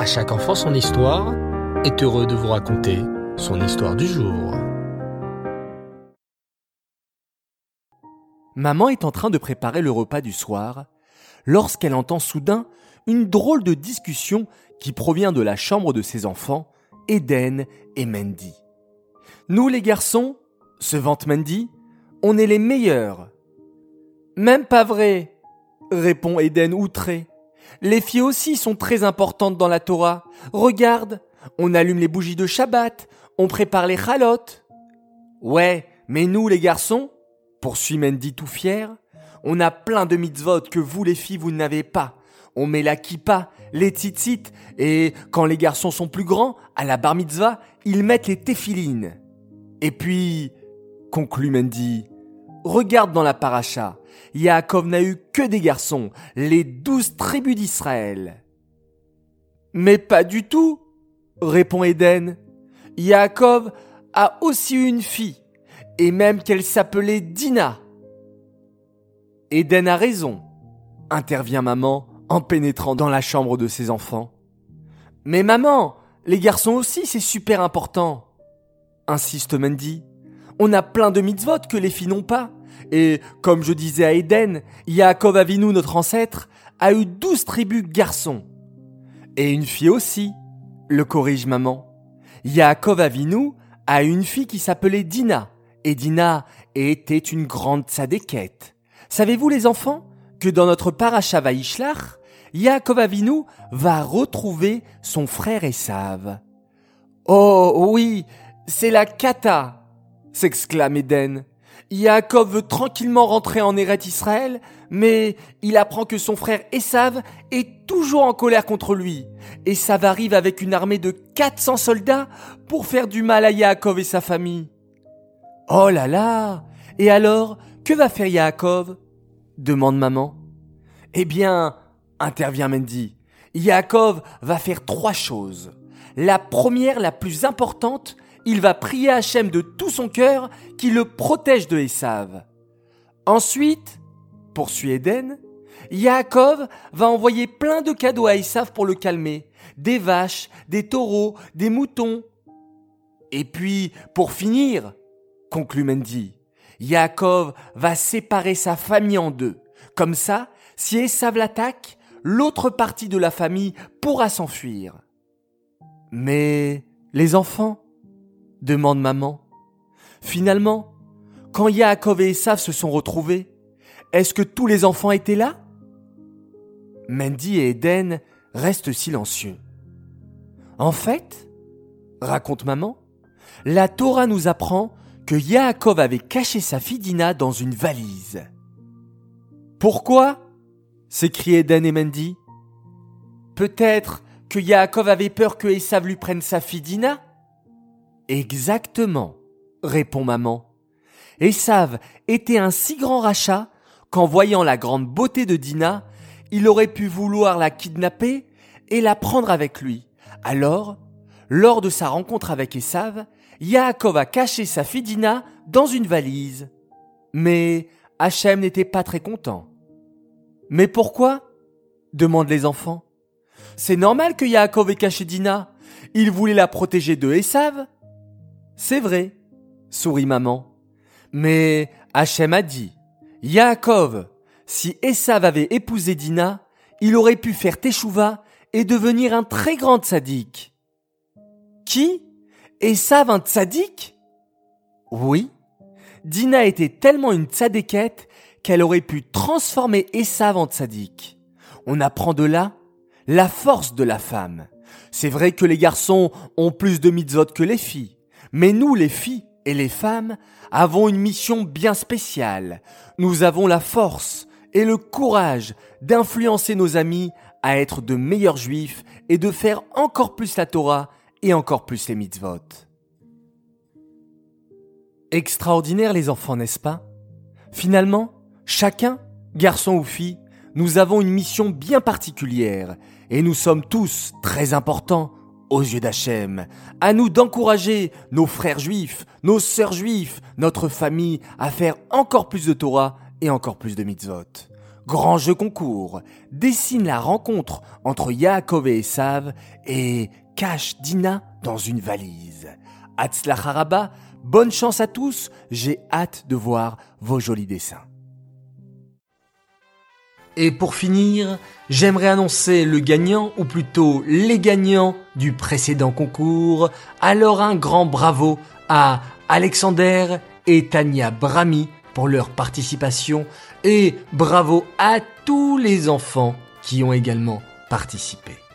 À chaque enfant son histoire est heureux de vous raconter son histoire du jour. Maman est en train de préparer le repas du soir lorsqu'elle entend soudain une drôle de discussion qui provient de la chambre de ses enfants, Eden et Mandy. Nous les garçons, se vante Mandy, on est les meilleurs. Même pas vrai, répond Eden outré. Les filles aussi sont très importantes dans la Torah. Regarde, on allume les bougies de Shabbat, on prépare les chalotes. Ouais, mais nous les garçons, poursuit Mandy tout fier, on a plein de mitzvot que vous les filles vous n'avez pas. On met la kippa, les tzitzit, et quand les garçons sont plus grands, à la bar mitzvah, ils mettent les téphilines. Et puis, conclut Mandy, regarde dans la paracha, Yaakov n'a eu que des garçons, les douze tribus d'Israël. Mais pas du tout, répond Eden. Yaakov a aussi eu une fille, et même qu'elle s'appelait Dina. Eden a raison, intervient maman en pénétrant dans la chambre de ses enfants. Mais maman, les garçons aussi, c'est super important, insiste Mandy. On a plein de mitzvot que les filles n'ont pas. Et comme je disais à Eden, Yaakov Avinu, notre ancêtre, a eu douze tribus garçons. Et une fille aussi, le corrige maman. Yaakov Avinu a une fille qui s'appelait Dina. Et Dina était une grande tzadékette. Savez-vous les enfants que dans notre paracha Vaishlach, Yaakov Avinu va retrouver son frère Esav. Oh oui, c'est la kata, s'exclame Eden. Yaakov veut tranquillement rentrer en Eret Israël, mais il apprend que son frère Esav est toujours en colère contre lui. Esav arrive avec une armée de 400 soldats pour faire du mal à Yaakov et sa famille. Oh là là Et alors, que va faire Yaakov? demande maman. Eh bien, intervient Mendy, Yaakov va faire trois choses. La première, la plus importante, il va prier Hachem de tout son cœur qui le protège de Esav. Ensuite, poursuit Eden, Yaakov va envoyer plein de cadeaux à Esav pour le calmer. Des vaches, des taureaux, des moutons. Et puis, pour finir, conclut Mendy, Yaakov va séparer sa famille en deux. Comme ça, si Esav l'attaque, l'autre partie de la famille pourra s'enfuir. Mais les enfants demande maman. Finalement, quand Yaakov et Esav se sont retrouvés, est-ce que tous les enfants étaient là? Mandy et Eden restent silencieux. En fait, raconte maman, la Torah nous apprend que Yaakov avait caché sa fille Dina dans une valise. Pourquoi? s'écrient Eden et Mandy. Peut-être que Yaakov avait peur que Esav lui prenne sa fille Dina? Exactement, répond maman. Esav était un si grand rachat qu'en voyant la grande beauté de Dina, il aurait pu vouloir la kidnapper et la prendre avec lui. Alors, lors de sa rencontre avec Esav, Yaakov a caché sa fille Dina dans une valise. Mais Hachem n'était pas très content. Mais pourquoi? demandent les enfants. C'est normal que Yaakov ait caché Dina. Il voulait la protéger de Esav. C'est vrai, sourit maman. Mais Hachem a dit, Yaakov, si Esav avait épousé Dina, il aurait pu faire Teshuva et devenir un très grand sadique. Qui? Esav un tzaddik Oui. Dina était tellement une tzadékette qu'elle aurait pu transformer Esav en tzaddik. On apprend de là la force de la femme. C'est vrai que les garçons ont plus de mitzvot que les filles. Mais nous, les filles et les femmes, avons une mission bien spéciale. Nous avons la force et le courage d'influencer nos amis à être de meilleurs juifs et de faire encore plus la Torah et encore plus les mitzvot. Extraordinaire les enfants, n'est-ce pas? Finalement, chacun, garçon ou fille, nous avons une mission bien particulière et nous sommes tous très importants aux yeux d'Hachem. À nous d'encourager nos frères juifs, nos sœurs juifs, notre famille à faire encore plus de Torah et encore plus de mitzvot. grand jeu concours, dessine la rencontre entre Yaakov et Esav et cache Dina dans une valise. Haraba, bonne chance à tous, j'ai hâte de voir vos jolis dessins. Et pour finir, j'aimerais annoncer le gagnant, ou plutôt les gagnants du précédent concours. Alors un grand bravo à Alexander et Tania Brami pour leur participation et bravo à tous les enfants qui ont également participé.